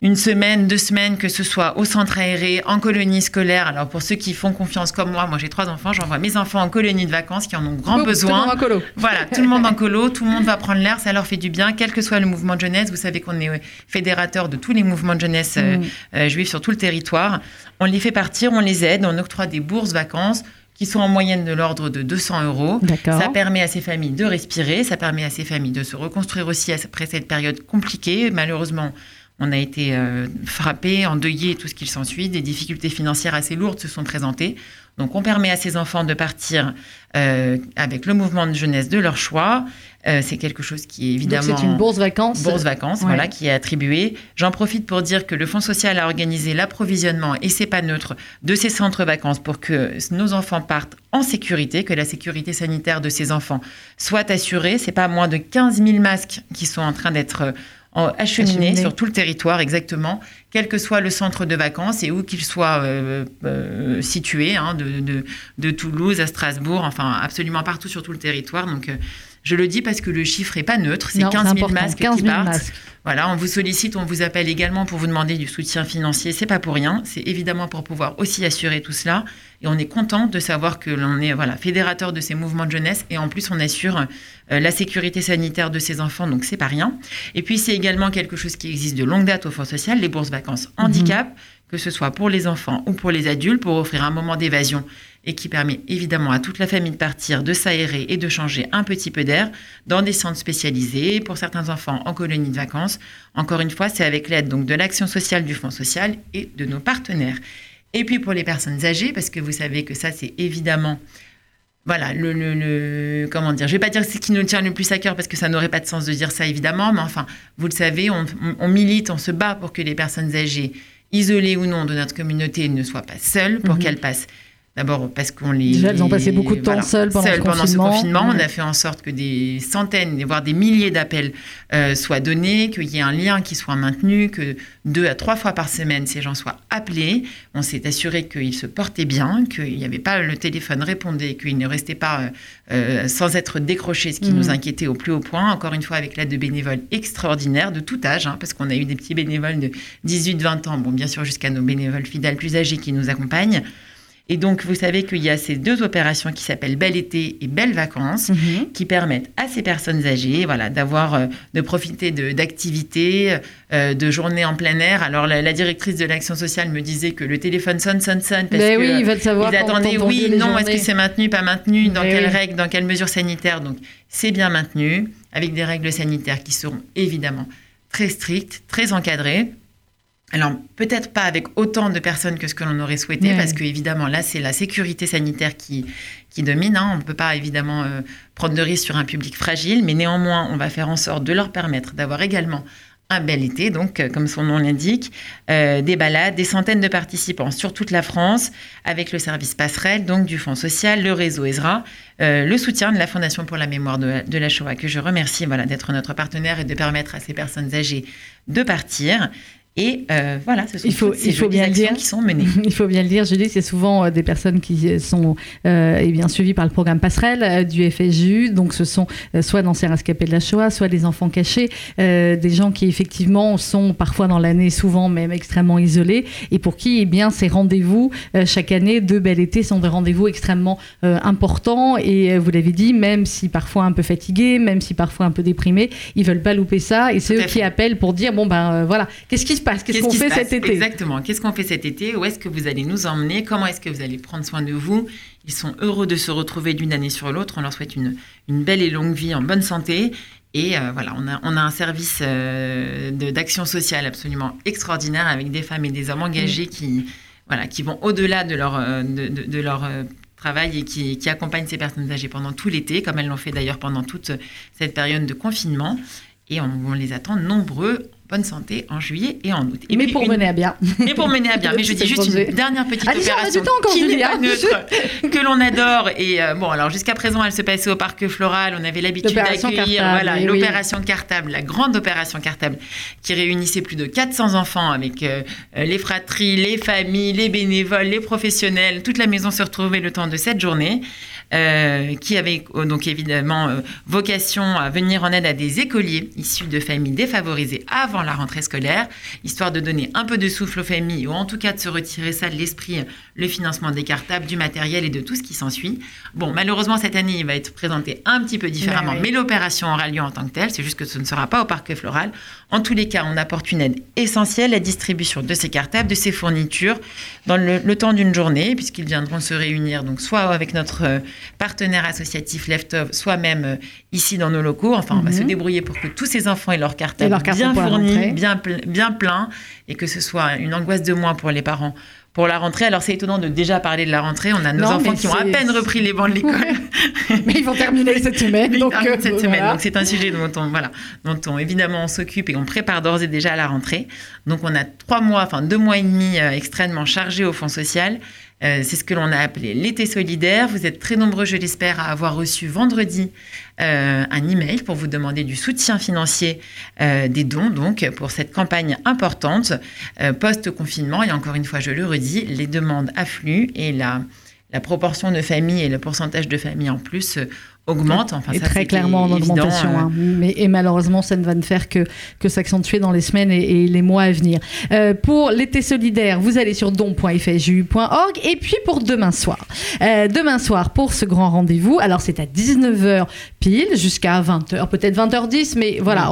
une semaine, deux semaines, que ce soit au centre aéré, en colonie scolaire. Alors pour ceux qui font confiance comme moi, moi j'ai trois enfants, j'envoie mes enfants en colonie de vacances qui en ont grand besoin.
tout le monde en colo.
Voilà, tout le monde en colo, tout le monde va prendre l'air, ça leur fait du bien, quel que soit le mouvement de jeunesse. Vous savez qu'on est euh, fédérateur de tous les mouvements de jeunesse euh,
Mm.
euh, juifs sur tout le territoire. On les fait partir, on les aide, on octroie des bourses vacances qui sont en moyenne de l'ordre de 200 euros. Ça permet à ces familles de respirer, ça permet à ces familles de se reconstruire aussi après cette période compliquée. Malheureusement, on a été euh, frappé, endeuillé, tout ce qui s'ensuit. Des difficultés financières assez lourdes se sont présentées. Donc, on permet à ces enfants de partir euh, avec le mouvement de jeunesse de leur choix. Euh, c'est quelque chose qui est évidemment
c'est une bourse vacances.
bourse vacances,
Ouais.
voilà, qui est attribuée. J'en profite pour dire que le Fonds social a organisé l'approvisionnement, et c'est pas neutre, de ces centres vacances pour que nos enfants partent en sécurité, que la sécurité sanitaire de ces enfants soit assurée. C'est pas moins de 15 000 masques qui sont en train d'être Acheminés. sur tout le territoire, exactement, quel que soit le centre de vacances et où qu'il soit euh, euh, situé, hein, de, de- de Toulouse à Strasbourg, enfin absolument partout sur tout le territoire. Donc, euh, je le dis parce que le chiffre est pas neutre, c'est
Non,
15 000
important.
masques
15
qui
000
partent.
masques.
Voilà, on vous sollicite, on vous appelle également pour vous demander du soutien financier. C'est pas pour rien. C'est évidemment pour pouvoir aussi assurer tout cela. Et on est content de savoir que l'on est voilà fédérateur de ces mouvements de jeunesse et en plus on assure euh, la sécurité sanitaire de ces enfants. Donc c'est pas rien. Et puis c'est également quelque chose qui existe de longue date au Fonds social, les bourses vacances handicap, que ce soit pour les enfants ou pour les adultes, pour offrir un moment d'évasion et qui permet évidemment à toute la famille de partir, de s'aérer et de changer un petit peu d'air dans des centres spécialisés, pour certains enfants en colonie de vacances. Encore une fois, c'est avec l'aide donc de l'action sociale du Fonds social et de nos partenaires. Et puis pour les personnes âgées, parce que vous savez que ça c'est évidemment voilà, le, le- le- comment dire, je vais pas dire ce qui nous tient le plus à cœur parce que ça n'aurait pas de sens de dire ça évidemment, mais enfin, vous le savez, on, on- on milite, on se bat pour que les personnes âgées, isolées ou non de notre communauté, ne soient pas seules, pour
Mhm.
qu'elles passent. D'abord parce qu'on les.
Déjà, elles ont passé beaucoup de temps seules pendant ce
ce
confinement.
On a fait en sorte que des centaines, voire des milliers d'appels euh, soient donnés, qu'il y ait un lien qui soit maintenu, que deux à trois fois par semaine, ces gens soient appelés. On s'est assuré qu'ils se portaient bien, qu'il n'y avait pas le téléphone répondait, qu'ils ne restaient pas euh, euh, sans être décrochés, ce qui nous inquiétait au plus haut point. Encore une fois, avec l'aide de bénévoles extraordinaires de tout âge, hein, parce qu'on a eu des petits bénévoles de 18-20 ans, bon, bien sûr, jusqu'à nos bénévoles fidèles plus âgés qui nous accompagnent. Et donc, vous savez qu'il y a ces deux opérations qui s'appellent Bel été et Belles vacances
Mhm.
qui permettent à ces personnes âgées voilà, d'avoir, euh, de profiter d'activités, euh, de journées en plein air. Alors, la, la directrice de l'action sociale me disait que le téléphone sonne, sonne, sonne. Parce
Mais
que,
oui, ils veulent savoir.
ils attendaient, oui, non, est-ce que c'est maintenu, pas maintenu, dans
Mais
quelles
oui.
règles, dans quelles mesures sanitaires. Donc, c'est bien maintenu, avec des règles sanitaires qui seront évidemment très strictes, très encadrées. Alors, peut-être pas avec autant de personnes que ce que l'on aurait souhaité,
Ouais.
parce que, évidemment, là, c'est la sécurité sanitaire qui, qui domine. hein. On ne peut pas, évidemment, euh, prendre de risques sur un public fragile, mais néanmoins, on va faire en sorte de leur permettre d'avoir également un bel été, donc euh, comme son nom l'indique, euh, des balades, des centaines de participants sur toute la France, avec le service passerelle, donc du Fonds social, le réseau euh, le soutien de la Fondation pour la mémoire de, de la Shoah, que je remercie voilà, d'être notre partenaire et de permettre à ces personnes âgées de partir. Et euh, voilà, ce sont
Il faut-
ces
il faut bien le
actions
dire.
qui sont menées.
Il faut bien le dire, Julie, c'est souvent euh, des personnes qui sont euh, eh bien, suivies par le programme Passerelle euh, du FSJU. Donc, ce sont soit d'anciens rescapés de la Shoah, soit des enfants cachés, des gens qui, effectivement, sont parfois dans l'année, souvent même extrêmement isolés, et pour qui, eh bien, ces rendez-vous, chaque année, de bel été, sont des rendez-vous extrêmement importants. Et vous l'avez dit, même si parfois un peu fatigués, même si parfois un peu déprimés, ils veulent pas louper ça. Et c'est eux qui appellent pour dire, bon, ben voilà, qu'est-ce qui se passe Qu'est-ce qu'on fait cet été
Exactement. Qu'est-ce qu'on fait cet été Où est-ce que vous allez nous emmener Comment est-ce que vous allez prendre soin de vous Ils sont heureux de se retrouver d'une année sur l'autre. On leur souhaite une, une belle et longue vie en bonne santé. Et euh, voilà, on a, on a un service euh, d'action sociale absolument extraordinaire avec des femmes et des hommes engagés qui, voilà, qui vont au-delà de leur, euh, de, de- de leur travail et qui, qui accompagnent ces personnes âgées pendant tout l'été, comme elles l'ont fait d'ailleurs pendant toute cette période de confinement. Et on, on les attend nombreux, bonne santé, en juillet et en août. Et
Mais
puis
pour
une-
mener à bien.
mais pour mener à bien. Mais je dis juste
projet.
une dernière petite
Allez, ça, on a
opération
encore,
qui n'est pas neutre, que l'on adore. Et euh, bon, alors jusqu'à présent, elle se passait au parc floral. On avait l'habitude d'accueillir
Cartable,
voilà,
oui.
l'opération Cartable, la grande opération Cartable, qui réunissait plus de 400 enfants avec euh, les fratries, les familles, les bénévoles, les professionnels. Toute la maison se retrouvait le temps de cette journée. Euh, qui avait euh, donc évidemment euh, vocation à venir en aide à des écoliers issus de familles défavorisées avant la rentrée scolaire, histoire de donner un peu de souffle aux familles, ou en tout cas de se retirer ça de l'esprit, le financement des cartables, du matériel et de tout ce qui s'ensuit. Bon, malheureusement, cette année, il va être présenté un petit peu différemment,
ouais.
mais l'opération aura lieu en tant que telle, c'est juste que ce ne sera pas au parquet floral. En tous les cas, on apporte une aide essentielle, la distribution de ces cartables, de ces fournitures, dans le, le temps d'une journée, puisqu'ils viendront se réunir, donc soit avec notre partenaire associatif Leftov, soit même euh, ici dans nos locaux. Enfin, on va
Mhm.
se débrouiller pour que tous ces enfants aient cartables
leurs cartables
bien fournis, bien, ple- bien pleins, et que ce soit une angoisse de moins pour les parents. Pour la rentrée, alors c'est étonnant de déjà parler de la rentrée. On a nos
Non,
enfants qui ont à peine repris les bancs de l'école.
Ouais. Mais ils vont terminer cette semaine. Donc, euh,
cette semaine.
voilà.
Donc c'est un sujet dont on, voilà, dont on évidemment on s'occupe et on prépare d'ores et déjà à la rentrée. Donc on a trois mois, enfin deux mois et demi euh, extrêmement chargés au Fonds social. Euh, c'est ce que l'on a appelé l'été solidaire. Vous êtes très nombreux, je l'espère, à avoir reçu vendredi euh, un email pour vous demander du soutien financier euh, des dons, donc pour cette campagne importante euh, post-confinement. Et encore une fois, je le redis, les demandes affluent et la, la proportion de familles et le pourcentage de familles en plus euh, augmente. Enfin,
et
ça,
très clairement en augmentation.
euh,
hein. Mais, et malheureusement, ça ne va ne faire que, que s'accentuer dans les semaines et, et les mois à venir. Euh, pour l'été solidaire, vous allez sur don.fju.org. Et puis pour demain soir. Euh, demain soir, pour ce grand rendez-vous, alors c'est à 19h pile jusqu'à 20h, peut-être 20h10, mais voilà,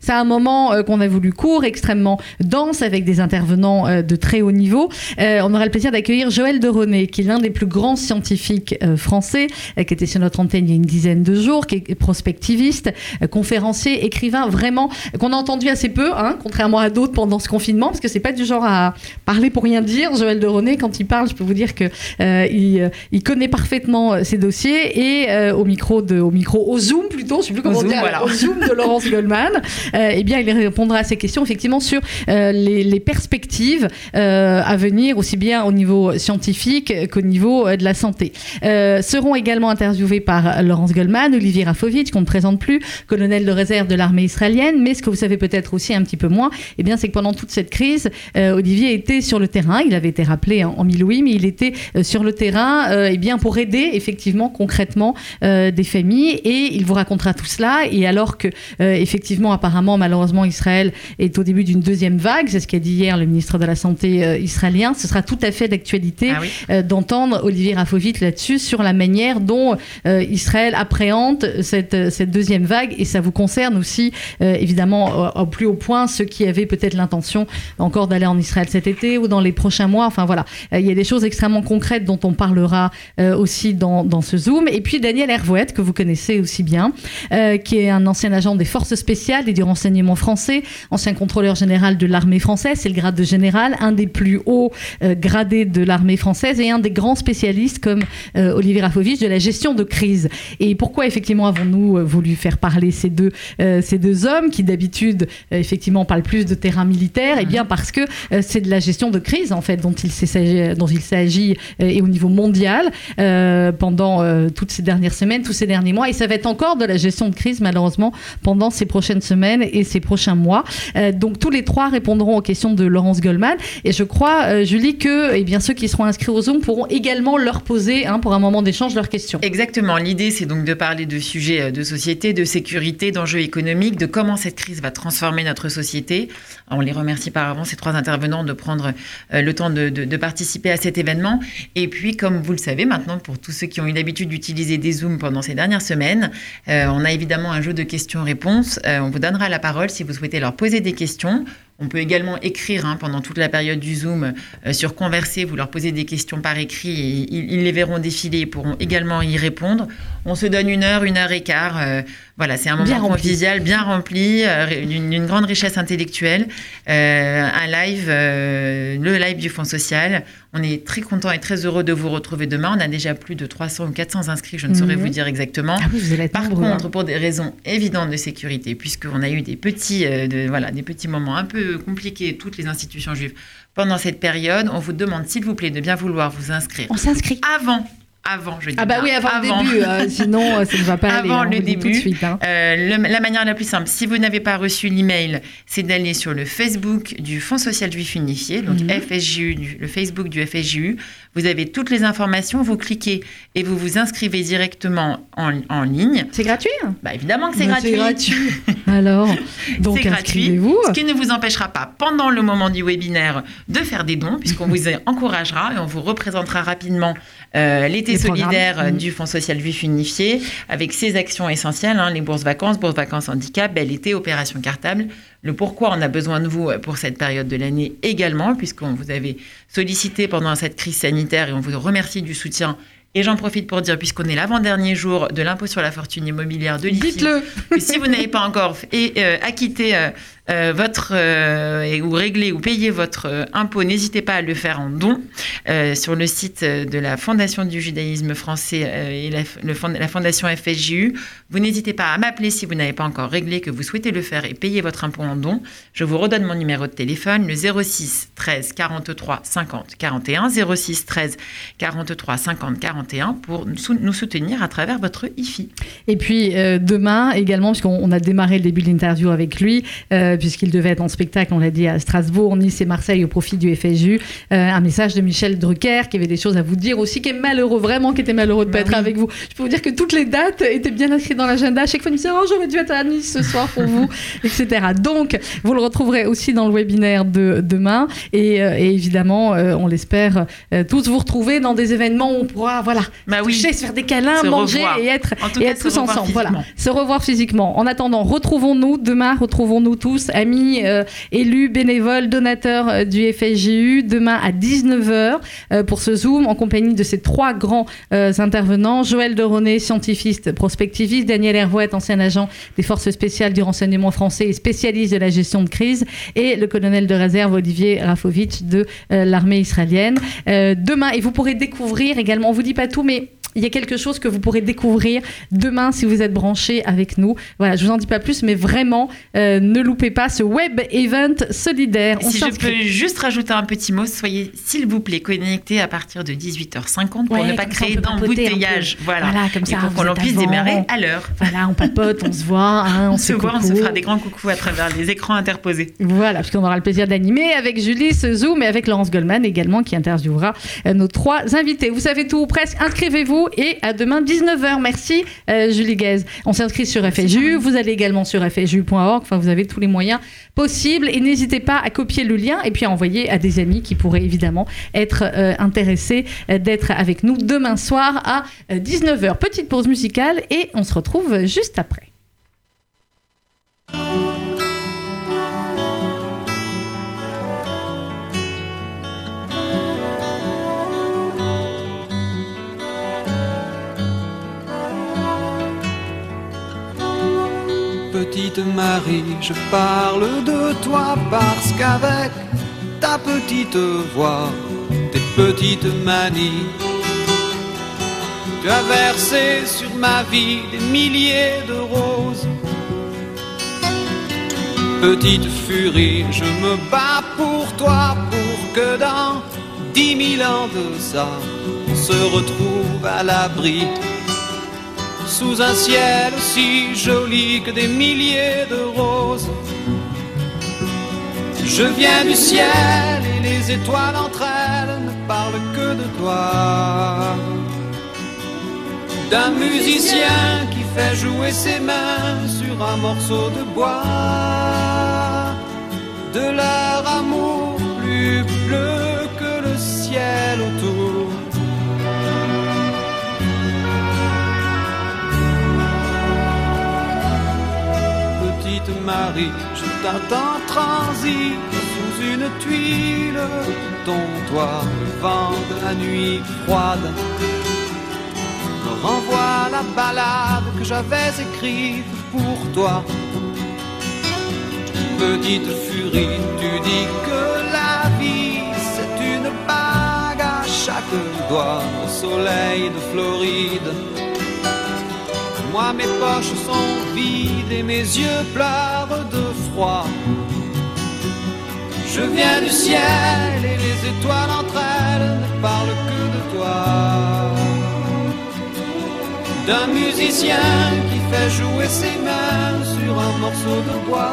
c'est un moment euh, qu'on a voulu court, extrêmement dense, avec des intervenants de très haut niveau. On aura le plaisir d'accueillir Joël de René, qui est l'un des plus grands scientifiques français, qui était sur notre antenne il y a une dizaine de jours, qui est prospectiviste, euh, conférencier, écrivain, vraiment, euh, qu'on a entendu assez peu, hein, contrairement à d'autres pendant ce confinement, parce que c'est pas du genre à parler pour rien dire. Joël de René, quand il parle, je peux vous dire que euh, il, euh, il connaît parfaitement ses dossiers et euh, au micro de, au micro, au Zoom plutôt, je sais plus comment
Zoom,
dire,
voilà.
au Zoom de Laurence Goldman, euh, eh bien, il répondra à ces questions effectivement sur les, les perspectives à venir, aussi bien au niveau scientifique qu'au niveau de la santé. Seront également interviewés par Laurence Goldman, Olivier Rafovitch, qu'on ne présente plus, colonel de réserve de l'armée israélienne. Mais ce que vous savez peut-être aussi un petit peu moins, eh bien, c'est que pendant toute cette crise, euh, Olivier était sur le terrain. Il avait été rappelé en, en Miloui, mais il était euh, sur le terrain, euh, eh bien, pour aider effectivement concrètement euh, des familles. Et il vous racontera tout cela. Et alors que, effectivement, apparemment, malheureusement, Israël est au début d'une deuxième vague, c'est ce qu'a dit hier le ministre de la Santé israélien. Ce sera tout à fait d'actualité
Ah oui.
d'entendre Olivier Rafovitch là-dessus sur la manière dont euh, Israël appréhende cette, cette deuxième vague et ça vous concerne aussi euh, évidemment au, plus haut point ceux qui avaient peut-être l'intention encore d'aller en Israël cet été ou dans les prochains mois. Enfin voilà, Euh, il y a des choses extrêmement concrètes dont on parlera euh, aussi dans, dans ce Zoom. Et puis Daniel Hervouet, que vous connaissez aussi bien, euh, qui est un ancien agent des forces spéciales et du renseignement français, ancien contrôleur général de l'armée française, c'est le grade de général, un des plus hauts euh, gradés de l'armée française et un des grands spécialistes comme euh, Olivier Rafovitch de la gestion de crise. Et pourquoi effectivement avons-nous euh, voulu faire parler ces deux, euh, ces deux hommes qui d'habitude euh, effectivement parlent plus de terrain militaire? Eh bien parce que euh, c'est de la gestion de crise en fait dont il s'agit, dont il s'agit euh, et au niveau mondial pendant toutes ces dernières semaines, tous ces derniers mois et ça va être encore de la gestion de crise malheureusement pendant ces prochaines semaines et ces prochains mois. Donc tous les trois répondront aux questions de Laurence Goldman et je crois Julie que eh bien ceux qui seront inscrits au Zoom pourront également leur poser hein, pour un moment d'échange leurs questions.
Exactement. L'idée, c'est donc de parler de sujets euh, de société, de sécurité, d'enjeux économiques, de comment cette crise va transformer notre société. On les remercie par avance, ces trois intervenants, de prendre euh, le temps de, participer à cet événement. Et puis, comme vous le savez maintenant, pour tous ceux qui ont eu l'habitude d'utiliser des Zooms pendant ces dernières semaines, euh, on a évidemment un jeu de questions-réponses. On vous donnera la parole si vous souhaitez leur poser des questions. On peut également écrire hein, pendant toute la période du Zoom euh, sur Converser, vous leur posez des questions par écrit et ils, ils les verront défiler et pourront également y répondre. On se donne une heure, une heure et quart. euh, voilà, c'est un
Bien
moment
rempli.
convivial, bien rempli, euh, d'une grande richesse intellectuelle. Un live, le live du Fonds social. On est très content et très heureux de vous retrouver demain. On a déjà plus de 300 ou 400 inscrits, je ne saurais
Mhm.
vous dire exactement.
Ah vous
Par
nombreux, hein.
contre, pour des raisons évidentes de sécurité, puisqu'on a eu des petits, euh, de- voilà, des petits moments un peu compliqués, toutes les institutions juives, pendant cette période, on vous demande, s'il vous plaît, de bien vouloir vous inscrire
on s'inscrit.
avant, avant, je dis
Ah bah oui, avant, le début, euh, sinon euh, ça ne va pas aller.
Avant
hein,
le début,
suite, hein.
Euh, le- la manière la plus simple, si vous n'avez pas reçu l'email, c'est d'aller sur le Facebook du Fonds social juif unifié, donc
Mhm.
FSJU, le Facebook du FSJU. Vous avez toutes les informations, vous cliquez et vous vous inscrivez directement en, en ligne.
C'est gratuit hein?
Bah, évidemment que c'est
Bah,
gratuit.
Alors, donc
C'est gratuit,
inscrivez-vous.
ce qui ne vous empêchera pas, pendant le moment du webinaire, de faire des dons, puisqu'on vous encouragera et on vous représentera rapidement euh, l'été solidaire euh,
Mhm.
du Fonds social juif unifié, avec ses actions essentielles, hein, les bourses vacances, bourses vacances handicap, bel été, opération cartable, le pourquoi on a besoin de vous euh, pour cette période de l'année également, puisqu'on vous avait sollicité pendant cette crise sanitaire et on vous remercie du soutien. Et j'en profite pour dire, puisqu'on est l'avant-dernier jour de l'impôt sur la fortune immobilière de l'IFI,
Dites-le.
que si vous n'avez pas encore et, euh, acquitté euh, euh, votre euh, ou réglé ou payé votre euh, impôt, n'hésitez pas à le faire en don sur le site de la Fondation du judaïsme français et la, le la Fondation FSJU. Vous n'hésitez pas à m'appeler si vous n'avez pas encore réglé, que vous souhaitez le faire et payer votre impôt en don. Je vous redonne mon numéro de téléphone, le 06 13 43 50 41, 06 13 43 50 41 pour nous sou- nous soutenir à travers votre IFI.
Et puis demain également, puisqu'on on a démarré le début de l'interview avec lui, puisqu'il devait être en spectacle, on l'a dit, à Strasbourg, Nice et Marseille au profit du FSU, euh, un message de Michel Drucker qui avait des choses à vous dire aussi, qui est malheureux, vraiment qui était malheureux de ne pas
Bah
être avec vous. Je peux vous dire que toutes les dates étaient bien inscrites dans l'agenda. À chaque fois, il me disait, oh, j'aurais dû être à Nice ce soir pour vous, etc. Donc, vous le retrouverez aussi dans le webinaire de demain. Et, euh, et évidemment, euh, on l'espère tous vous retrouver dans des événements où on pourra, voilà,
Bah oui.
toucher, se faire des câlins,
Se
manger
revoir.
et être et
cas,
être tous ensemble. Voilà, se revoir physiquement. En attendant, retrouvons-nous demain, retrouvons-nous tous, amis, euh, élus, bénévoles, donateurs euh, du FSJU, demain à 19h euh, pour ce Zoom en compagnie de ces trois grands intervenants. Joël Deroné, scientifique, prospectiviste, Daniel Hervouet, ancien agent des forces spéciales du renseignement français et spécialiste de la gestion de crise, et le colonel de réserve Olivier Rafovitch de l'armée israélienne. Demain, et vous pourrez découvrir également, on vous dit pas tout, mais il y a quelque chose que vous pourrez découvrir demain si vous êtes branchés avec nous. Voilà, je vous en dis pas plus, mais vraiment, euh, ne loupez pas ce web event solidaire. On
Si je peux juste rajouter un petit mot, soyez s'il vous plaît connectés à partir de 18h50 pour
Ouais,
ne pas créer d'embouteillage. Voilà.
Voilà, comme
Et
ça,
pour
vous
qu'on puisse
avant.
démarrer à l'heure.
Voilà, on papote, on se voit, hein, on,
On
se
se voit, on se
coucou.
fera des grands coucous à travers les écrans interposés.
Voilà, puisqu'on aura le plaisir d'animer avec Julie ce Zoom et avec Laurence Goldman également qui interviewera euh, nos trois invités. Vous savez tout ou presque, inscrivez-vous et à demain 19h. Merci euh, Julie Guez. On s'inscrit sur FSU, vous allez également sur fju.org, enfin vous avez tous les moyens possibles et n'hésitez pas à copier le lien et puis à envoyer à des amis qui pourraient évidemment être euh, intéressés euh, d'être avec nous demain soir à euh, 19h. Petite pause musicale et on se retrouve juste après.
Marie, je parle de toi parce qu'avec ta petite voix, tes petites manies, tu as versé sur ma vie des milliers de roses. Petite furie, je me bats pour toi pour que dans dix mille ans de ça, on se retrouve à l'abri sous un ciel aussi joli que des milliers de roses. Je viens du ciel et les étoiles entre elles ne parlent que de toi. D'un musicien qui fait jouer ses mains sur un morceau de bois. De leur amour plus bleu que le ciel autour. Marie, je t'attends transi sous une tuile, dont toi le vent de la nuit froide me renvoie la balade que j'avais écrite pour toi. Petite furie, tu dis que la vie c'est une bague à chaque doigt au soleil de Floride. Moi mes poches sont vides et mes yeux pleurent de froid. Je viens du ciel et les étoiles entre elles ne parlent que de toi. d'un musicien qui fait jouer ses mains sur un morceau de bois,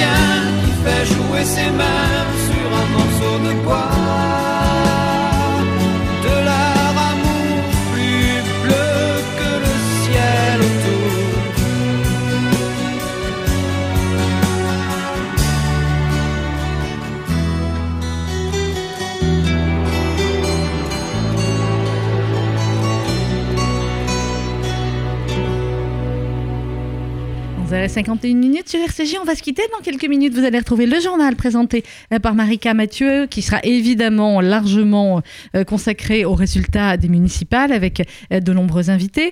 musicien qui fait jouer ses mains sur un morceau de bois.
Vous avez 51 minutes sur RCJ. On va se quitter dans quelques minutes. Vous allez retrouver le journal présenté euh, par Marika Mathieu, qui sera évidemment largement euh, consacré aux résultats des municipales avec euh, de nombreux invités.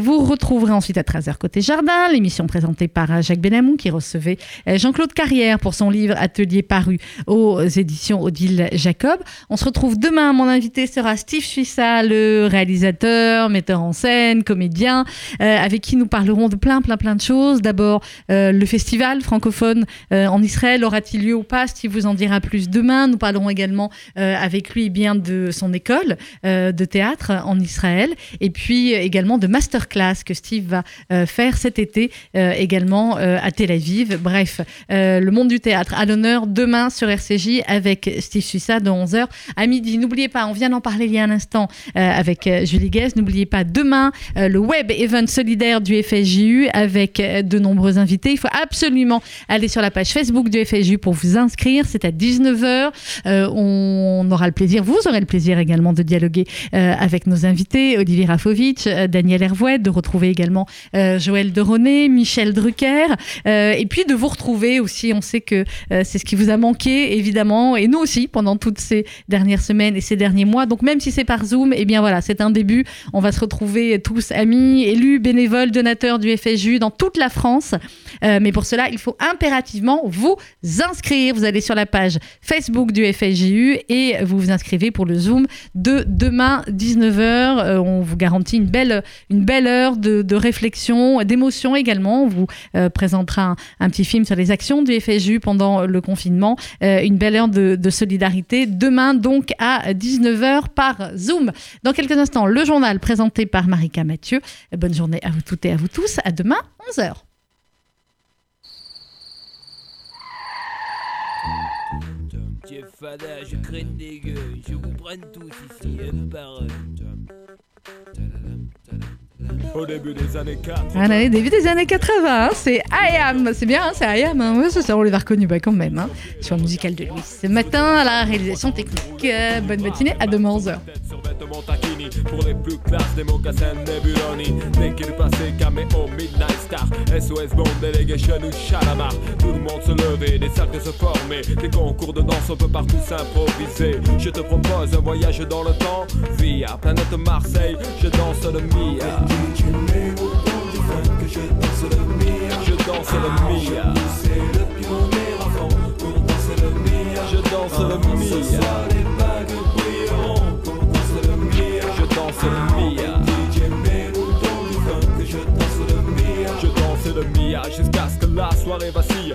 Vous retrouverez ensuite à 13h côté jardin, l'émission présentée par Jacques Benamou, qui recevait Jean-Claude Carrière pour son livre Atelier paru aux éditions Odile Jacob. On se retrouve demain. Mon invité sera Steve Suissa, le réalisateur, metteur en scène, comédien, avec qui nous parlerons de plein, plein, plein de choses. D'abord, euh, le festival francophone euh, en Israël aura-t-il lieu ou pas? Steve vous en dira plus demain. Nous parlerons également euh, avec lui eh bien de son école de théâtre en Israël et puis également de masterclass que Steve va faire cet été également à Tel Aviv. Bref, le monde du théâtre à l'honneur demain sur RCJ avec Steve Suissa de 11h à midi. N'oubliez pas, on vient d'en parler il y a un instant avec Julie Guest. N'oubliez pas demain le web event solidaire du FSJU avec de nombreux invités. Il faut absolument aller sur la page Facebook du FSJU pour vous inscrire. C'est à 19h. Euh, on aura le plaisir, vous aurez le plaisir également de dialoguer euh, avec nos invités, Olivier Rafovitch, euh, Daniel Hervouet, de retrouver également Joël Deroné, Michel Drucker, et puis de vous retrouver aussi. On sait que c'est ce qui vous a manqué, évidemment, et nous aussi, pendant toutes ces dernières semaines et ces derniers mois. Donc même si c'est par Zoom, eh bien voilà, c'est un début. On va se retrouver tous amis, élus, bénévoles, donateurs du FSJU dans toute la France. Euh, mais pour cela, il faut impérativement vous inscrire. Vous allez sur la page Facebook du FSJU et vous vous inscrivez pour le Zoom de demain 19h. Euh, on vous garantit une belle, une belle heure de, réflexion, d'émotion également. On vous euh, présentera un, petit film sur les actions du FSJU pendant le confinement. Une belle heure de, de solidarité. Demain donc à 19h par Zoom. Dans quelques instants, le journal présenté par Marika Mathieu. Bonne journée à vous toutes et à vous tous. À demain, 11h.
Je craigne des gueules, je vous prenne tous ici, un par un.
Au début des années 4.
Un année début des années 80, hein, c'est I Am, c'est bien, hein, c'est I Am, hein. Ouais, c'est ça, on les a reconnus bah, quand même, hein, sur le musical de Louis. Ce matin, à la réalisation technique, Euh, bonne matinée, à demain 11h.
Survêtement taquini pour les plus classes des mocassins Nebuloni. Dès qu'il passait caméo Midnight Star, SOS Bond, Delegation ou Chalamar. Tout le monde se levait, des cercles se formaient, des concours de danse, on peut partout s'improviser. Je te propose un voyage dans le temps, via planète Marseille, je danse le Mia. Je danse le Mia. Je danse le Mia. Je danse le Mia. Je danse le Mia jusqu'à ce que la soirée vacille.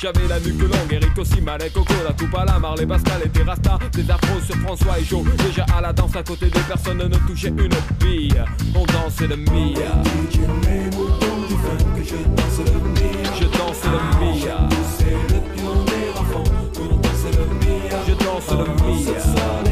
J'avais la nuque longue, Eric aussi, Malek, Coco La coupe à la Marley, Pascal et des Rasta Des afros sur François et Joe. Déjà à la danse à côté de personne ne touchait une bille. On dansait le Mia Je danse le Mia Je danse le Mia Je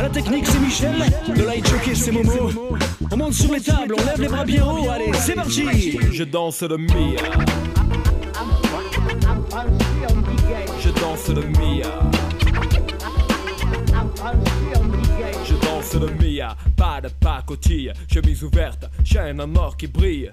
La technique, c'est Michel. Le light jockey, c'est Momo. On monte sur les tables, on lève les bras bien haut. Allez, c'est parti.
Je danse le Mia Je danse le Mia Je danse le Mia Pas de pacotille Chemise ouverte Chaîne en or qui brille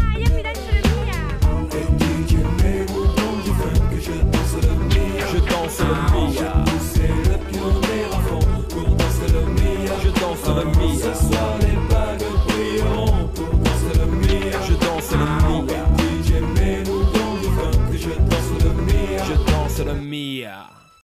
danse le Mia. C'est le pion des enfants pour danser le Mia. Je danse le Mia. Ce soir les bagues brilleront pour danser le Mia. Je danse le Mia. DJ mets-nous dans du que
Je danse le Mia. Je danse le Mia.